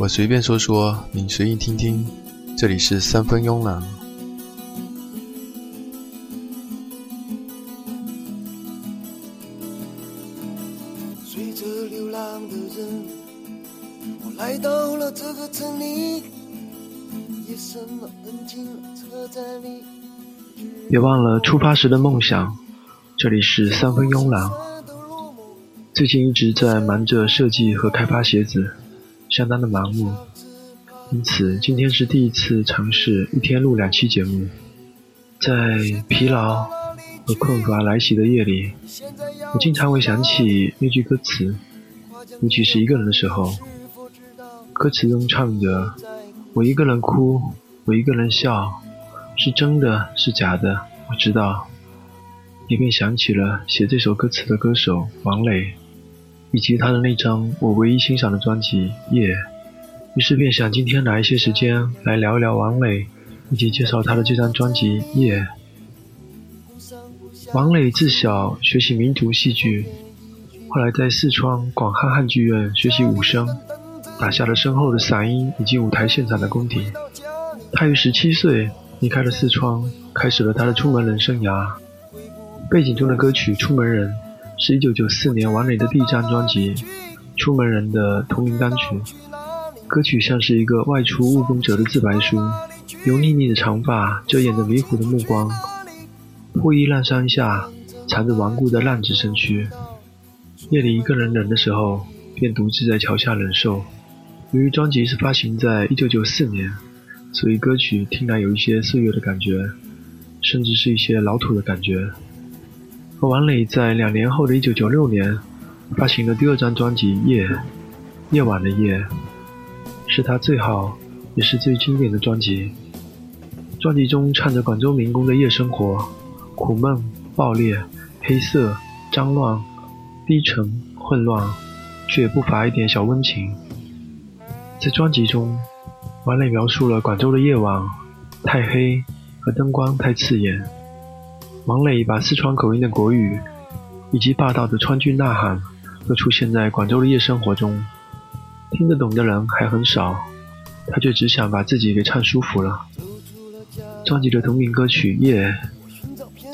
我随便说说，你随意听听。这里是三分慵懒。随着流浪的人，我来到了这个城里，夜深静了，车站里。别忘了出发时的梦想。这里是三分慵懒。最近一直在忙着设计和开发鞋子。相当的忙碌，因此今天是第一次尝试一天录两期节目。在疲劳和困乏来袭的夜里，我经常会想起那句歌词，尤其是一个人的时候。歌词中唱着：“我一个人哭，我一个人笑，是真的是假的，我知道。”也便想起了写这首歌词的歌手王磊。以及他的那张我唯一欣赏的专辑《夜》，于是便想今天拿一些时间来聊一聊王磊，以及介绍他的这张专辑《夜》。王磊自小学习民族戏剧，后来在四川广汉汉剧院学习武生，打下了深厚的嗓音以及舞台现场的功底。他于十七岁离开了四川，开始了他的出门人生涯。背景中的歌曲《出门人》。是一九九四年王磊的第一张专辑《出门人》的同名单曲，歌曲像是一个外出务工者的自白书，油腻腻的长发遮掩着迷糊的目光，破衣烂衫下藏着顽固的浪子身躯。夜里一个人冷的时候，便独自在桥下忍受。由于专辑是发行在一九九四年，所以歌曲听来有一些岁月的感觉，甚至是一些老土的感觉。王磊在两年后的一九九六年发行了第二张专辑《夜》，夜晚的夜，是他最好也是最经典的专辑。专辑中唱着广州民工的夜生活，苦闷、暴烈、黑色、脏乱、低沉、混乱，却也不乏一点小温情。在专辑中，王磊描述了广州的夜晚太黑和灯光太刺眼。王磊把四川口音的国语，以及霸道的川剧呐喊，都出现在广州的夜生活中。听得懂的人还很少，他却只想把自己给唱舒服了。专辑的同名歌曲《夜》，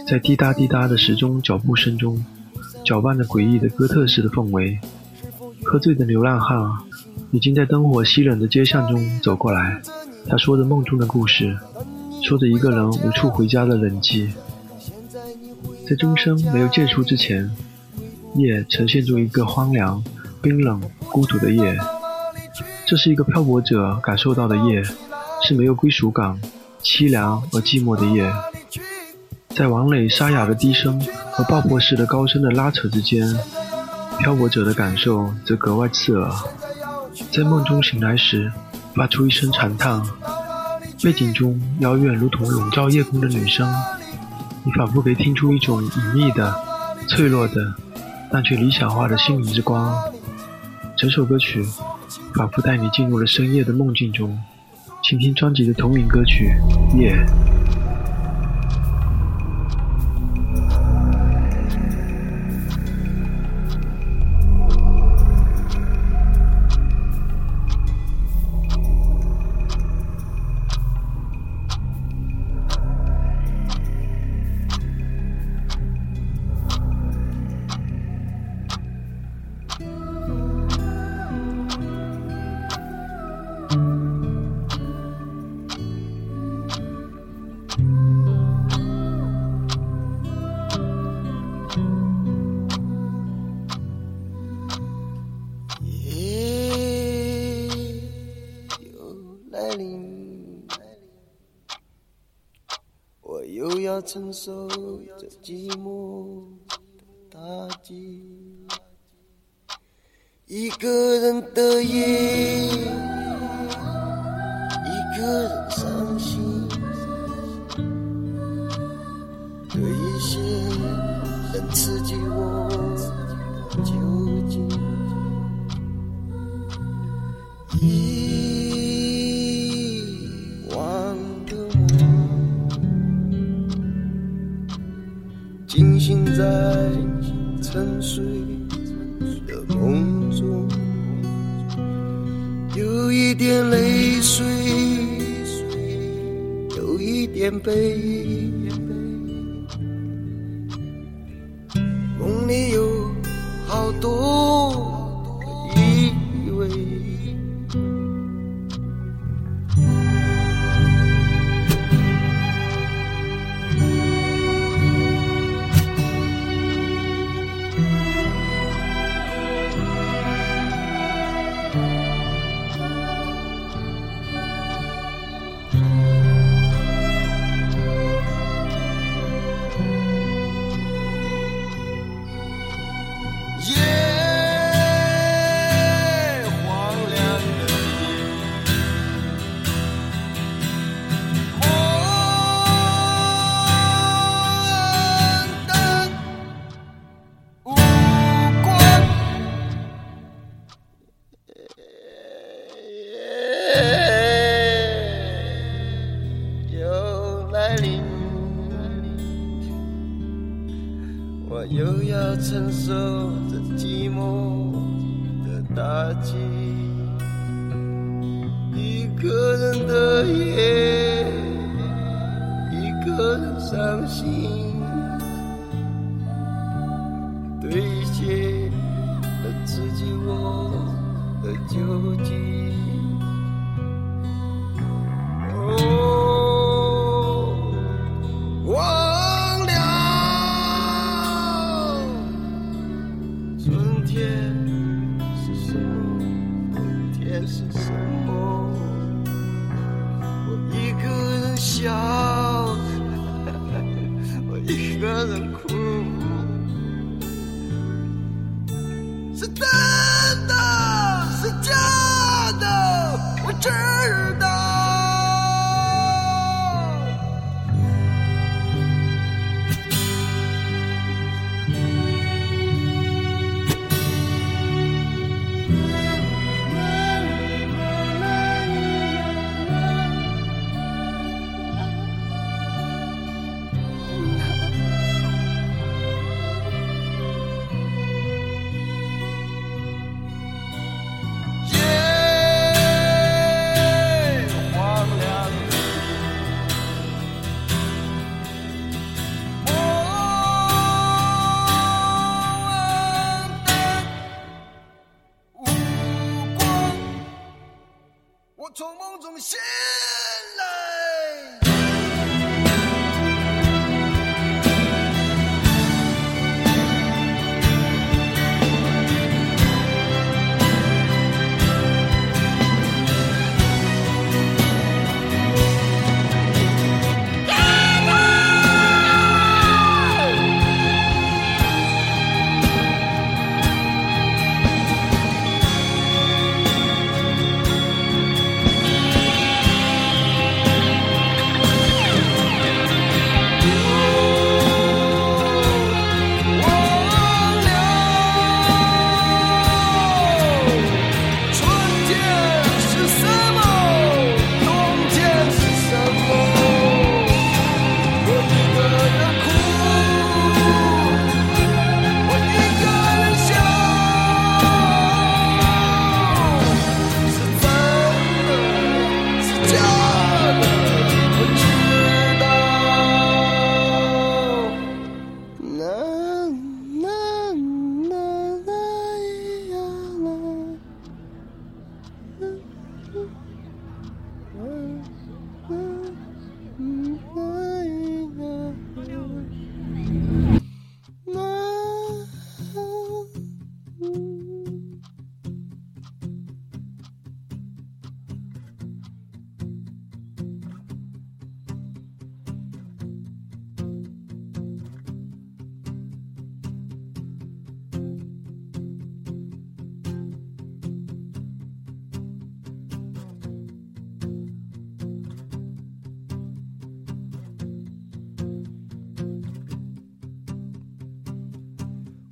在滴答滴答的时钟脚步声中，搅拌着诡异的哥特式的氛围。喝醉的流浪汉已经在灯火熄冷的街巷中走过来，他说着梦中的故事，说着一个人无处回家的冷寂。在钟声没有结束之前，夜呈现出一个荒凉、冰冷、孤独的夜。这是一个漂泊者感受到的夜，是没有归属感、凄凉而寂寞的夜。在王磊沙哑的低声和爆破式的高声的拉扯之间，漂泊者的感受则格外刺耳。在梦中醒来时，发出一声长叹，背景中遥远如同笼罩夜空的女声。你仿佛可以听出一种隐秘的、脆弱的，但却理想化的心灵之光。整首歌曲仿佛带你进入了深夜的梦境中。请听专辑的同名歌曲《夜》。这一些能刺激我究竟遗忘的我，惊。醒在沉睡的梦中，有一。点泪水，有一点悲。伤心，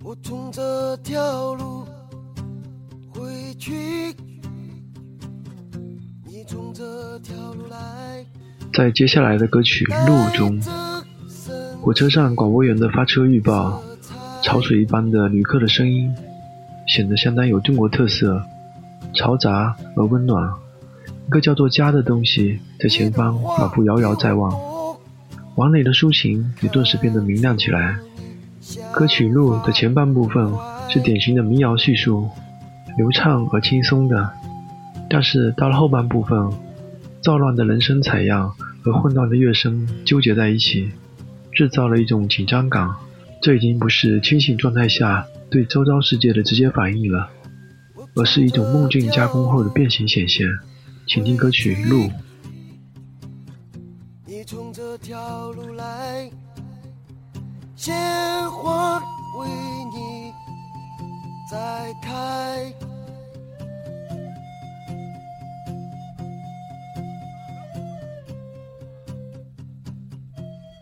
我从这条路回去，你从这条路来。在接下来的歌曲《路》中，火车站广播员的发车预报，潮水一般的旅客的声音，显得相当有中国特色，嘈杂而温暖，一个叫做家的东西在前方仿佛遥遥在望。王磊的抒情也顿时变得明亮起来。歌曲《路》的前半部分是典型的民谣叙述，流畅而轻松的。但是到了后半部分，躁乱的人声采样和混乱的乐声纠结在一起，制造了一种紧张感。这已经不是清醒状态下对周遭世界的直接反应了，而是一种梦境加工后的变形显现。请听歌曲《路》。你从这条路来，鲜花为你在开。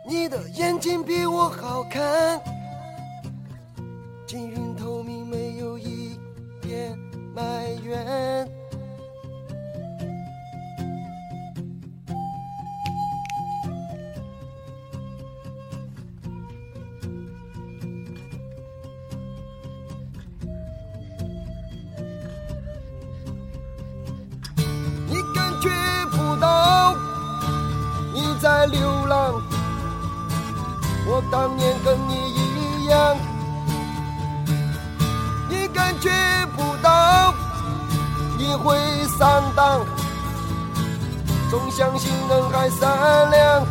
你的眼睛比我好看，晶莹透明，没有一点埋怨。在流浪，我当年跟你一样。你感觉不到你会上当，总相信人海善良。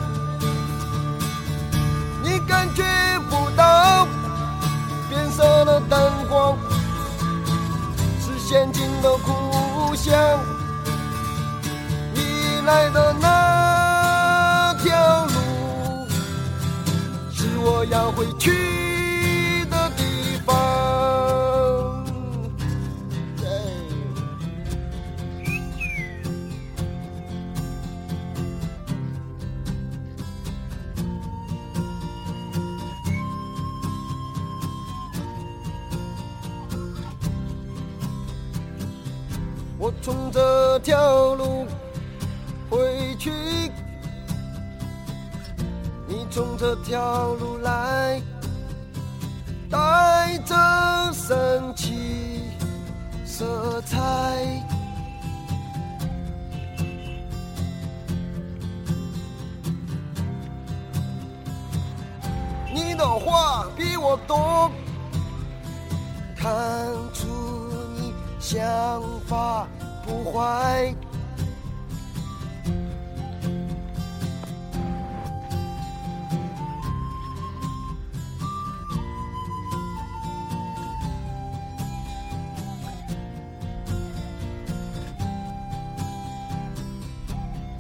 你感觉不到变色的灯光是陷阱的故乡。你来的那我要回去的地方。我从这条路从这条路来，带着神奇色彩。你的话比我多，看出你想法不坏。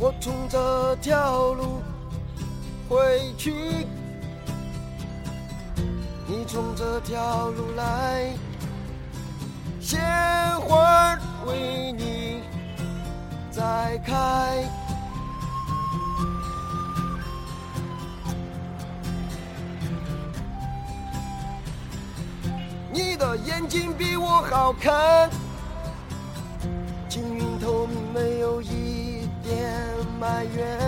我从这条路回去，你从这条路来，鲜花为你在开。你的眼睛比我好看，埋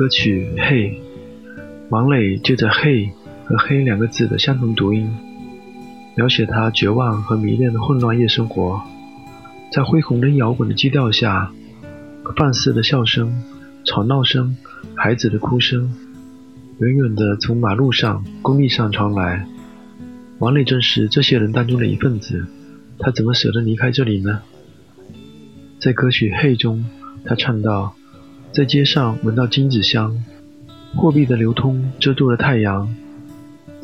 歌曲《嘿》，王磊借着“嘿”和“黑”两个字的相同读音，描写他绝望和迷恋的混乱夜生活。在恢宏的摇滚的基调下，放肆的笑声、吵闹声、孩子的哭声，远远的从马路上、工地上传来。王磊正是这些人当中的一份子，他怎么舍得离开这里呢？在歌曲《嘿》中，他唱道。在街上闻到金子香，货币的流通遮住了太阳。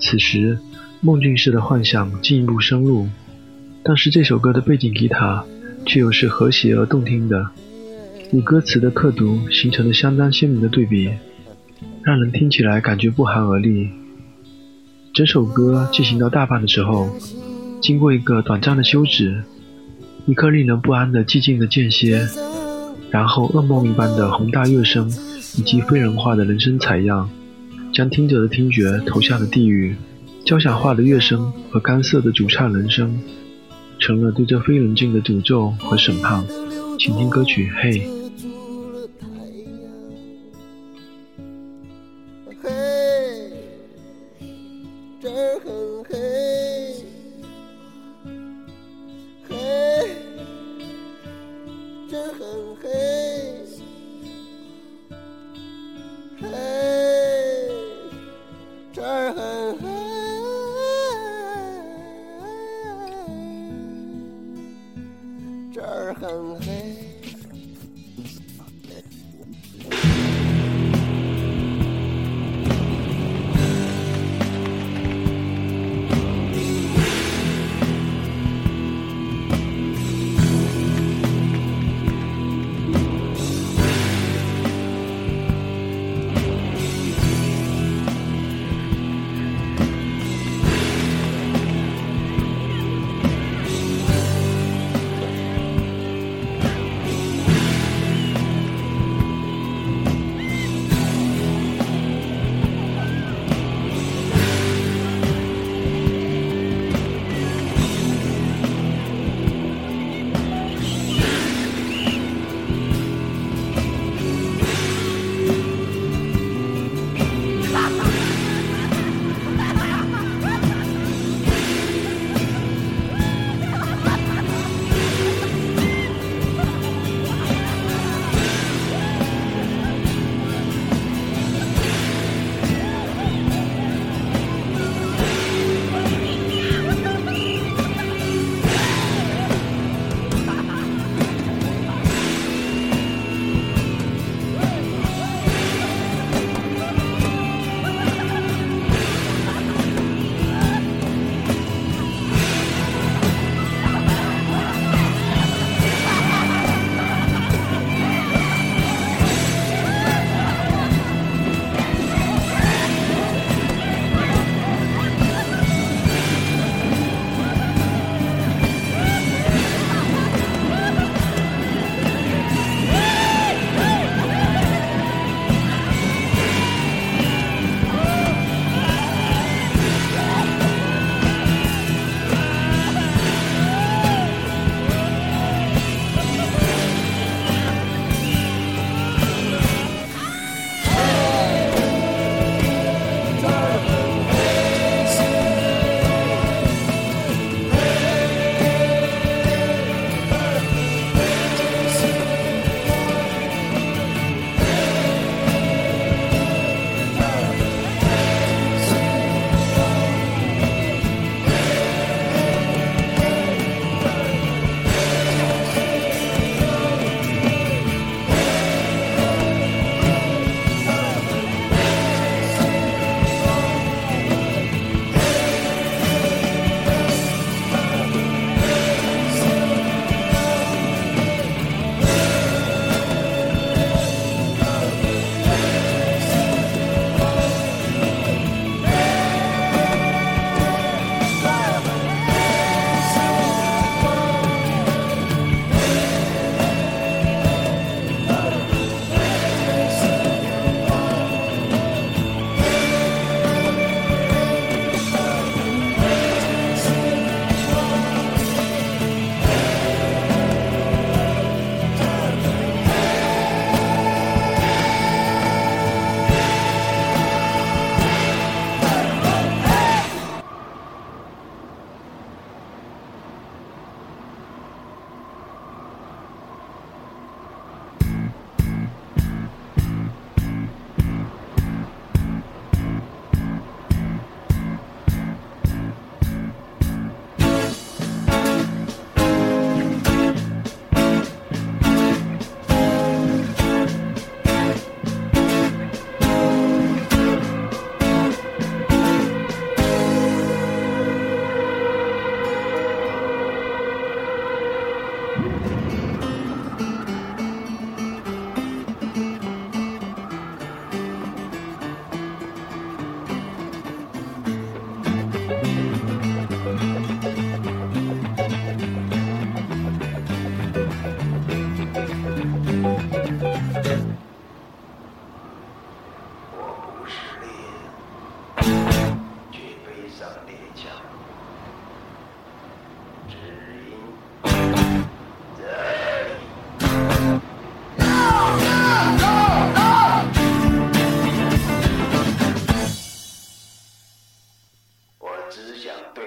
此时，梦境式的幻想进一步深入，但是这首歌的背景吉他却又是和谐而动听的，与歌词的刻读形成了相当鲜明的对比，让人听起来感觉不寒而栗。整首歌进行到大半的时候，经过一个短暂的休止，一刻令人不安的寂静的间歇。然后，噩梦一般的宏大乐声，以及非人化的人声采样，将听者的听觉投向了地狱。交响化的乐声和干涩的主唱人声，成了对这非人境的诅咒和审判。请听歌曲《》。嘿，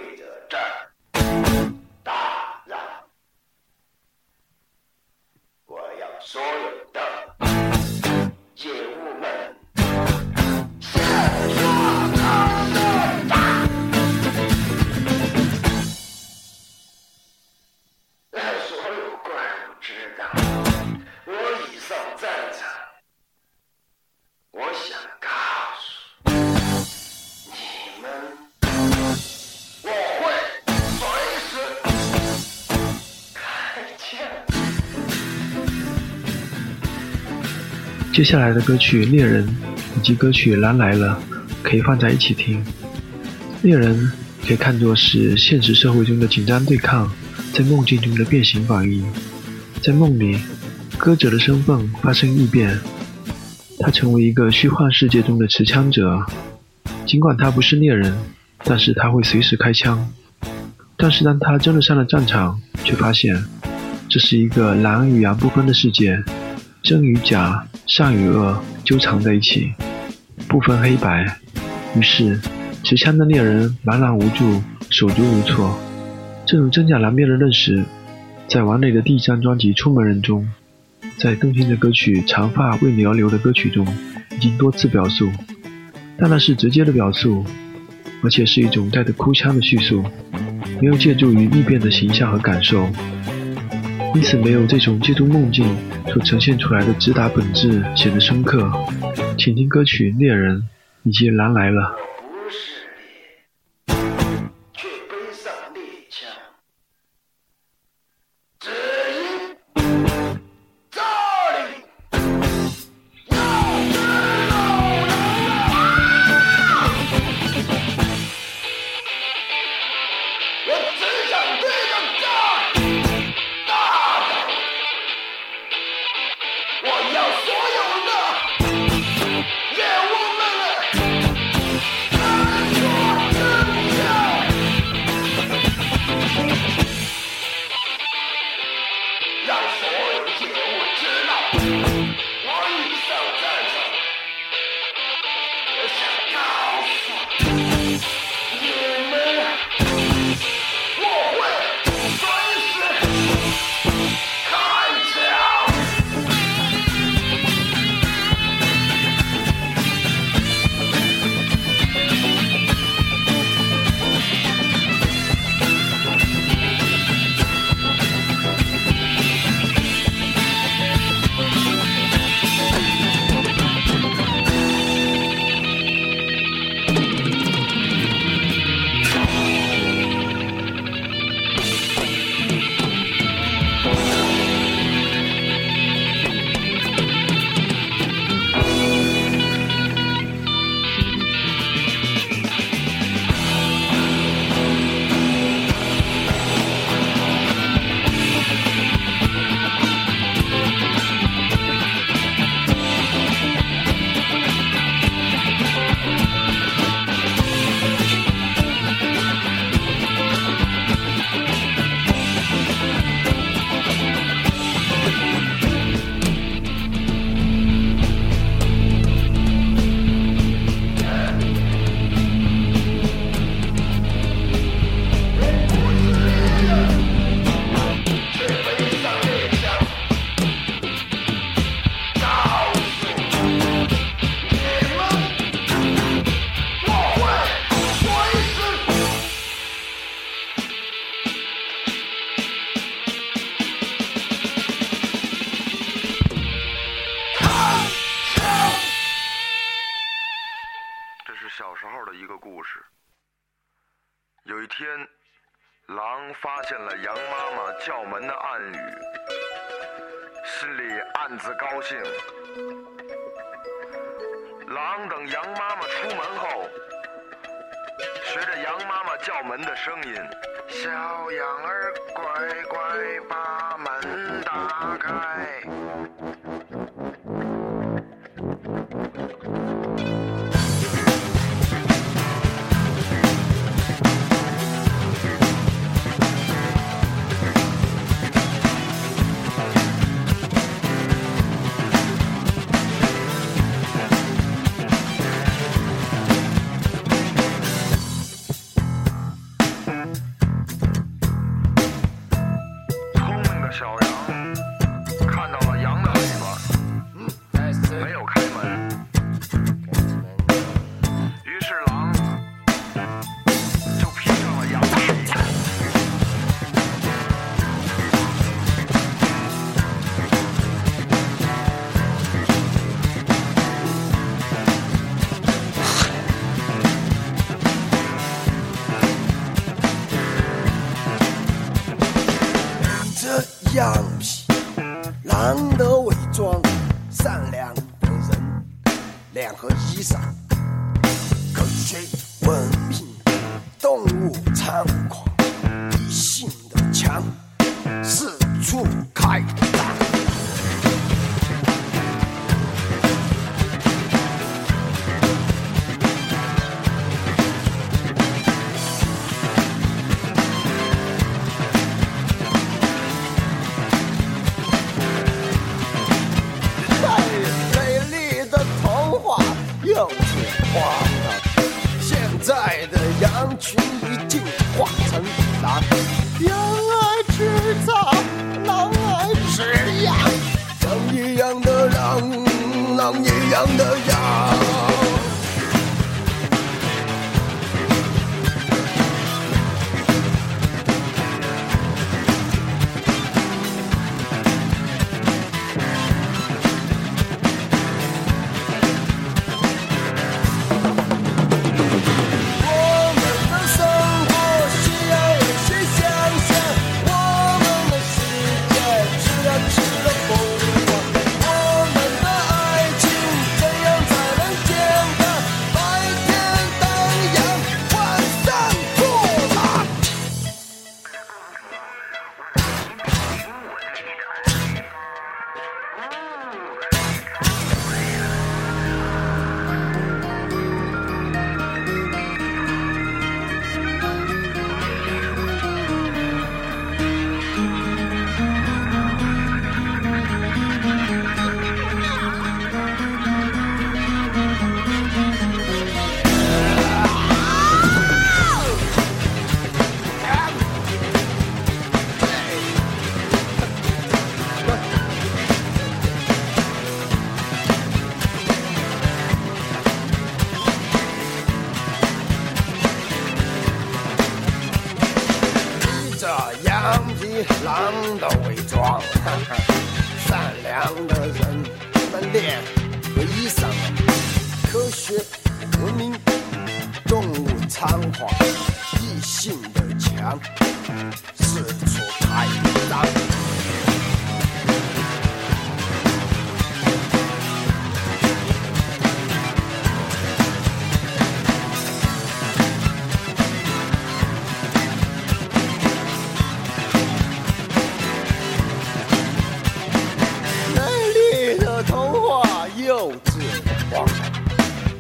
对着这儿接下来的歌曲《猎人》以及歌曲《狼来了》可以放在一起听。《猎人》可以看作是现实社会中的紧张对抗，在梦境中的变形反应。在梦里，歌者的身份发生异变，他成为一个虚幻世界中的持枪者。尽管他不是猎人，但是他会随时开枪。但是当他真的上了战场，却发现这是一个狼与羊不分的世界，真与假、善与恶纠缠在一起，不分黑白。于是，持枪的猎人茫然无助，手足无措。正如真假难辨的认识，在王磊的第一张专辑《出门人》中，在动听的歌曲《长发为你而流》的歌曲中，已经多次表述。但那是直接的表述，而且是一种带着哭腔的叙述，没有借助于异变的形象和感受，因此没有这种借助梦境所呈现出来的直达本质显得深刻。请听歌曲《猎人》以及《狼来了》。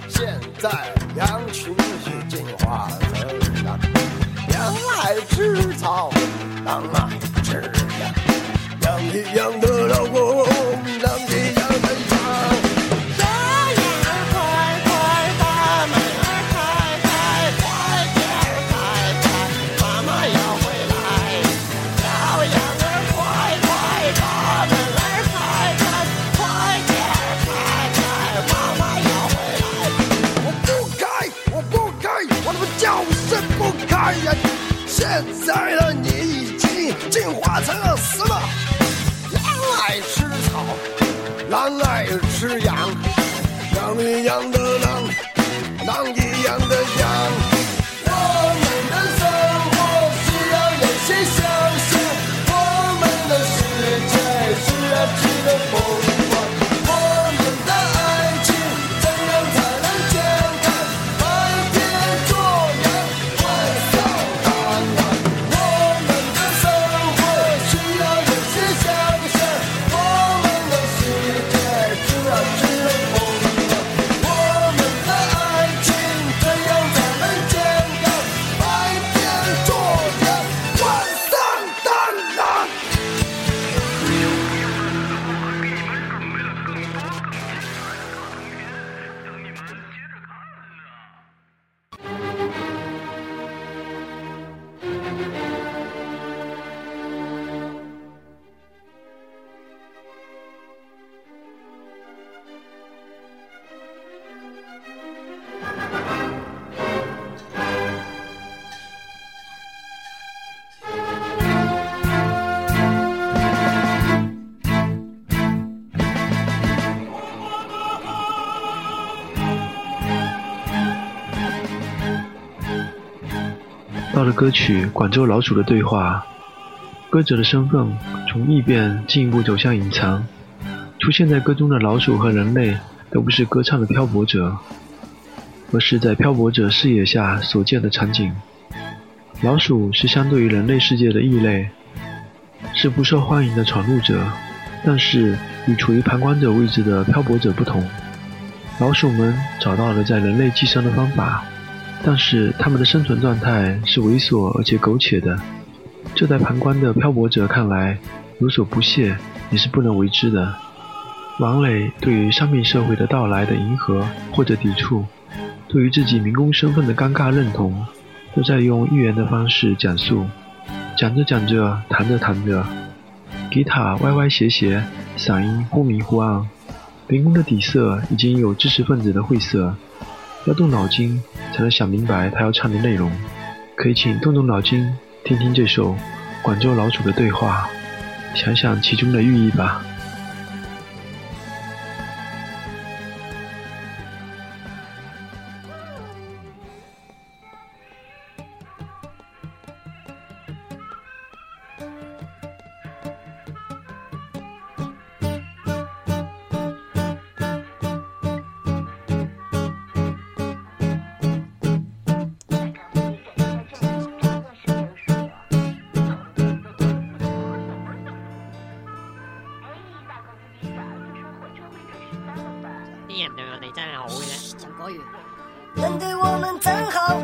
现在羊群是进化成狼羊爱吃草狼爱吃羊羊一样的老公狼现在的你已经进化成了什么狼爱吃草狼爱吃羊羊一样的狼狼一样的羊我们的生活需要有些相似我们的世界需要去的国歌曲广州老鼠的对话。歌者的身份从异变进一步走向隐藏出现在歌中的老鼠和人类都不是歌唱的漂泊者而是在漂泊者视野下所见的场景。老鼠是相对于人类世界的异类是不受欢迎的闯入者但是与处于旁观者位置的漂泊者不同。老鼠们找到了在人类寄生的方法但是他们的生存状态是猥琐而且苟且的，这在旁观的漂泊者看来有所不屑，也是不能为之的。王磊对于商品社会的到来的迎合或者抵触，对于自己民工身份的尴尬认同，都在用寓言的方式讲述。讲着讲着，弹着弹着，吉他歪歪斜斜，嗓音忽明忽暗。民工的底色已经有知识分子的晦涩，要动脑筋才能想明白他要唱的内容。可以请动动脑筋，听听这首《广州老鼠的对话》，想想其中的寓意吧。真好，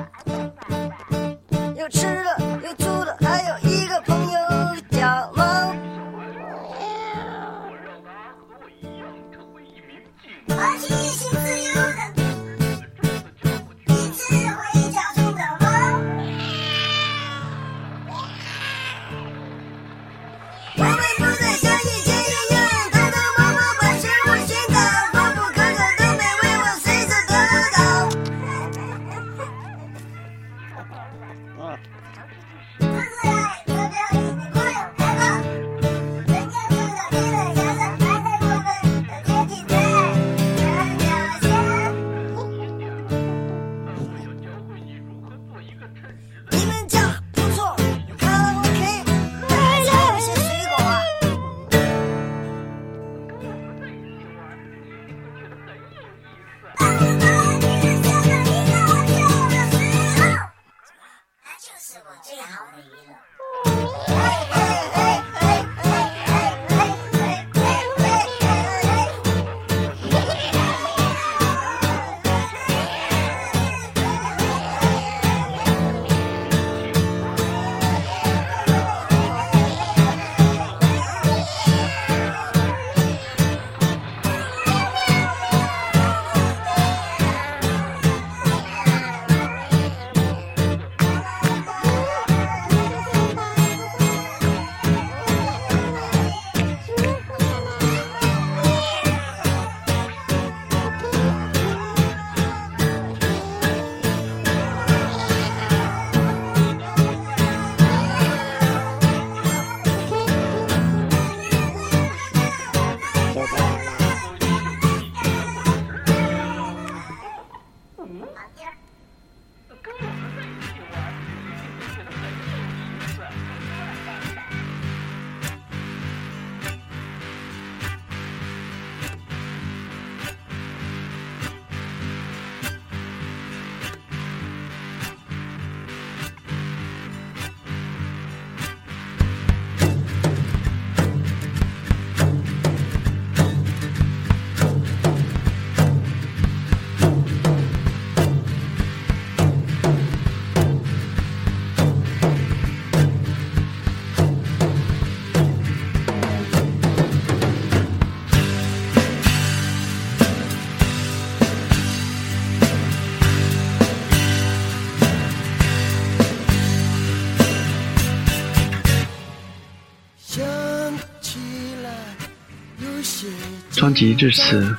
辑至此，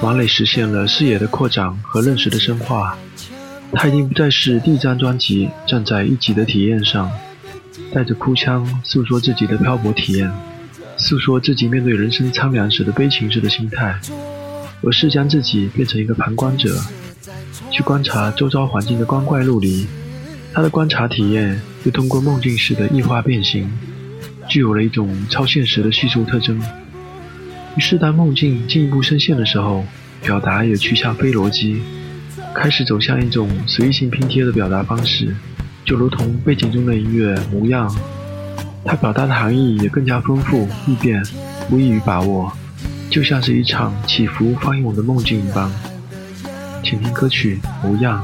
王磊实现了视野的扩展和认识的深化。他已经不再是第一张专辑站在一级的体验上，带着哭腔诉说自己的漂泊体验，诉说自己面对人生苍凉时的悲情时的心态，而是将自己变成一个旁观者，去观察周遭环境的光怪陆离。他的观察体验又通过梦境式的异化变形，具有了一种超现实的叙述特征。于是，当梦境进一步深陷的时候，表达也趋向非逻辑，开始走向一种随意性拼贴的表达方式，就如同背景中的音乐模样，它表达的含义也更加丰富易变，不易于把握，就像是一场起伏翻涌的梦境一般。请听歌曲《模样》。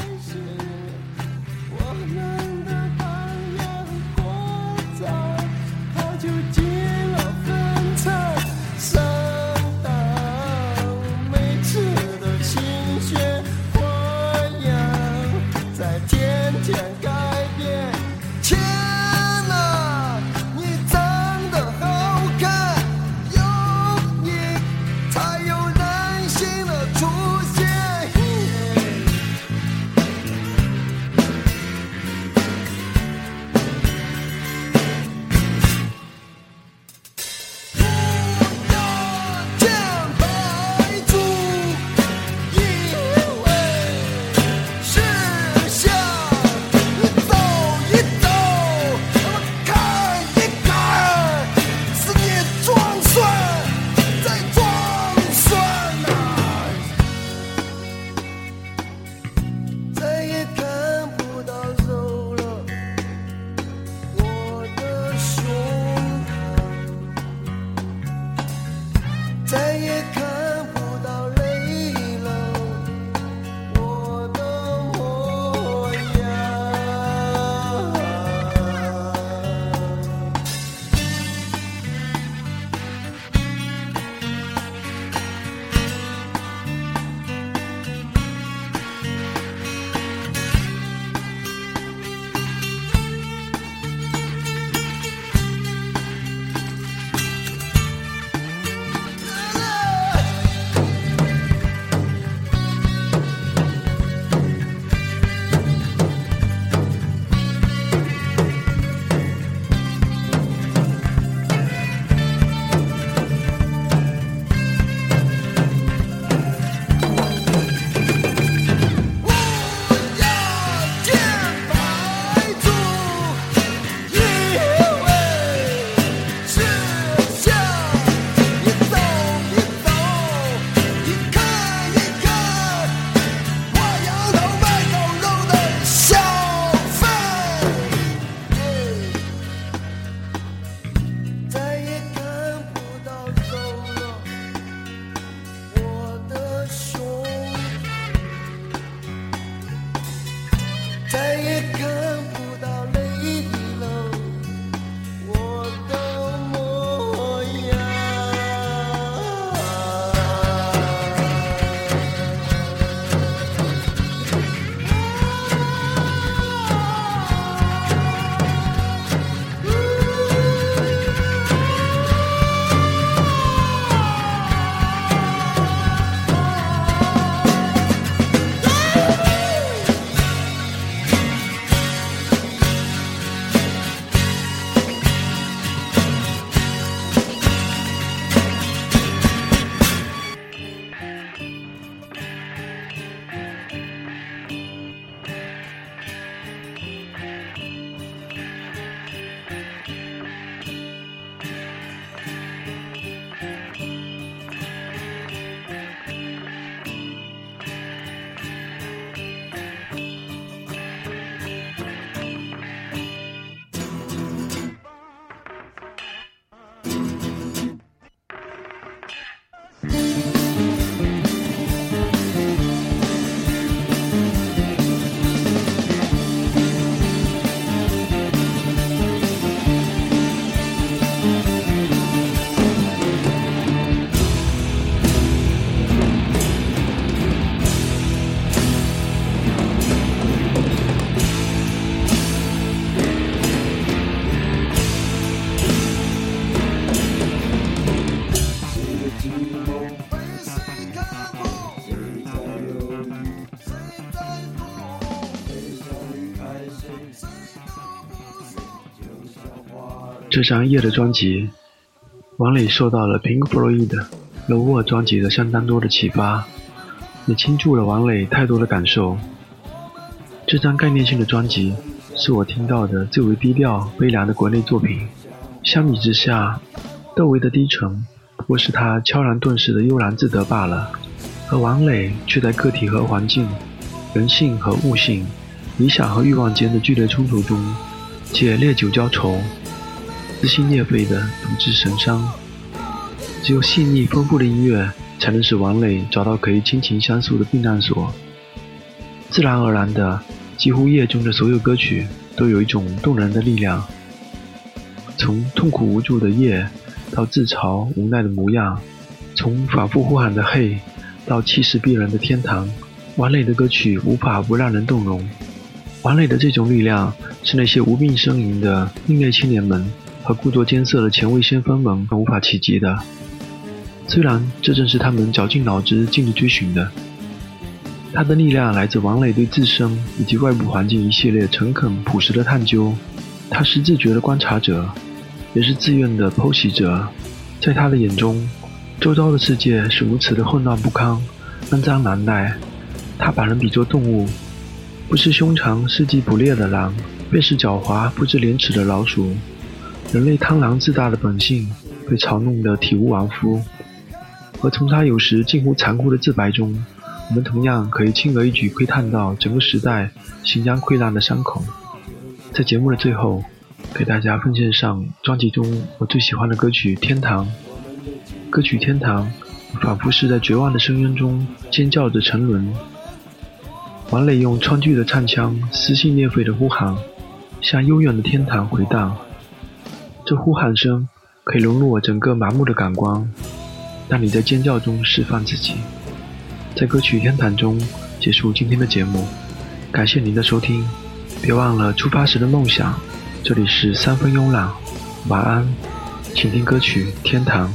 这张《夜》的专辑，王磊受到了 Pink Floyd 的《The Wall》专辑的相当多的启发，也倾注了王磊太多的感受。这张概念性的专辑是我听到的最为低调、悲凉的国内作品。相比之下，窦唯的低沉不过是他悄然顿时的悠然自得罢了，而王磊却在个体和环境、人性和物性、理想和欲望间的剧烈冲突中，借烈酒浇愁，撕心裂肺的独自神伤。只有细腻丰富的音乐，才能使王磊找到可以倾情相诉的避难所。自然而然的，几乎夜中的所有歌曲都有一种动人的力量。从痛苦无助的夜，到自嘲无奈的模样；从反复呼喊的嘿，到气势逼人的天堂，王磊的歌曲无法不让人动容。王磊的这种力量，是那些无病呻吟的另类青年们和故作艰涩的前卫先锋们无法企及的。虽然这正是他们绞尽脑汁尽力追寻的，他的力量来自王磊对自身以及外部环境一系列诚恳朴实的探究。他是自觉的观察者，也是自愿的剖析者。在他的眼中，周遭的世界是如此的混乱不堪、肮脏难耐。他把人比作动物，不是凶残伺机捕猎的狼，便是狡猾不知廉耻的老鼠。人类贪婪自大的本性被嘲弄得体无完肤。而从他有时近乎残酷的自白中，我们同样可以轻而易举窥探到整个时代行将溃烂的伤口。在节目的最后，给大家奉献上专辑中我最喜欢的歌曲《天堂》。歌曲《天堂》仿佛是在绝望的深渊中尖叫着沉沦。王磊用川剧的唱腔撕心裂肺的呼喊，向悠远的天堂回荡。这呼喊声可以融入我整个麻木的感官。让你在尖叫中释放自己，在歌曲《天堂》中结束今天的节目。感谢您的收听，别忘了出发时的梦想。这里是三分慵懒，晚安，请听歌曲《天堂》。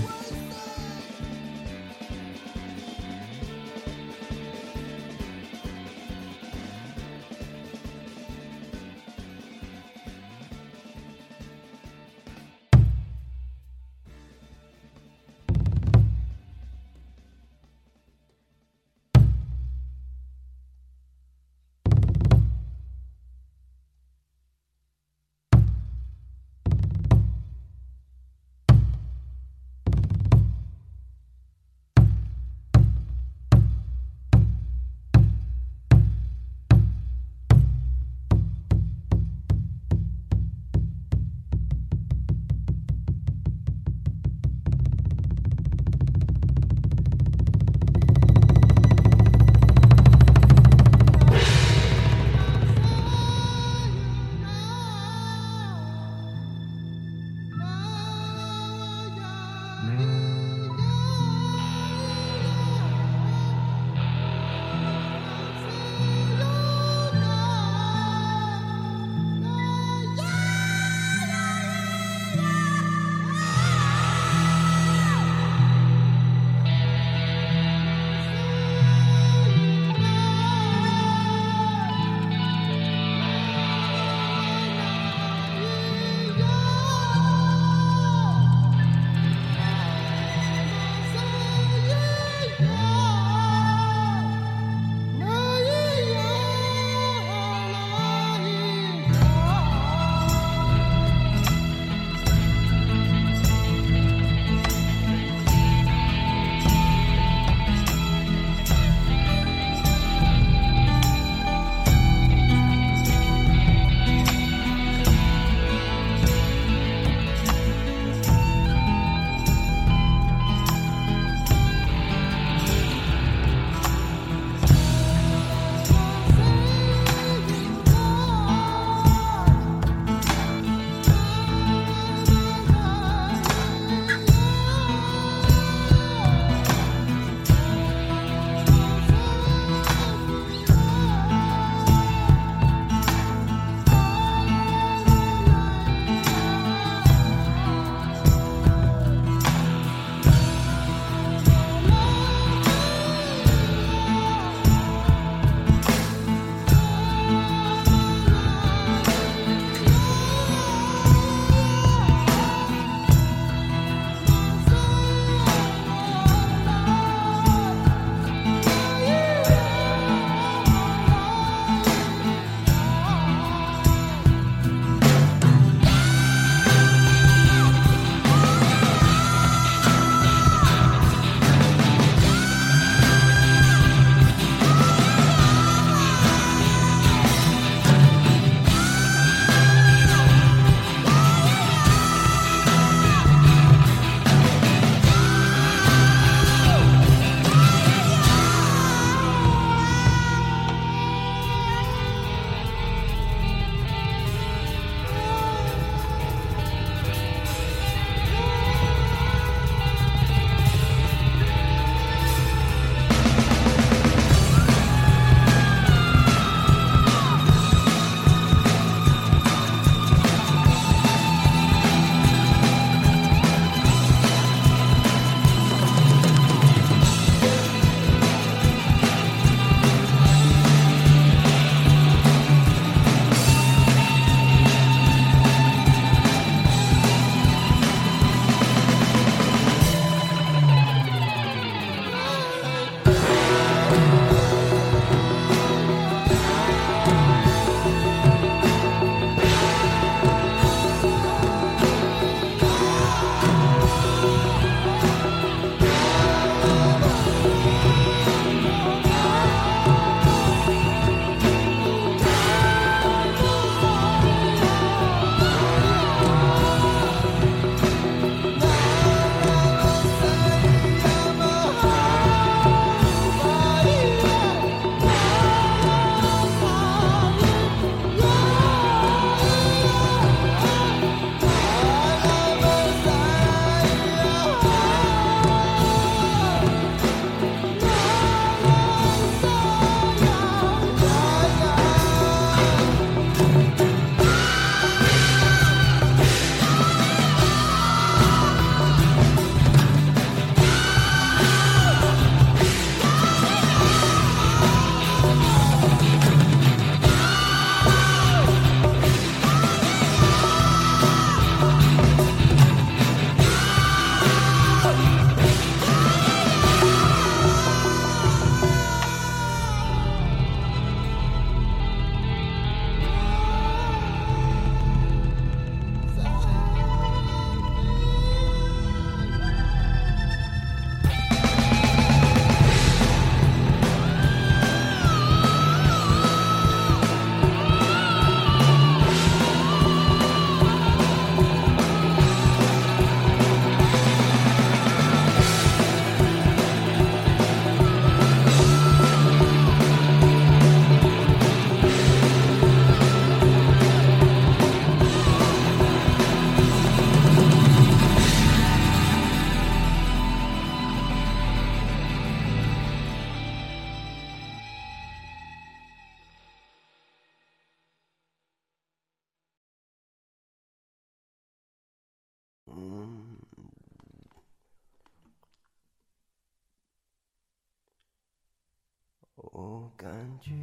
嗯，我感觉，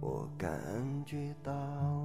我感觉到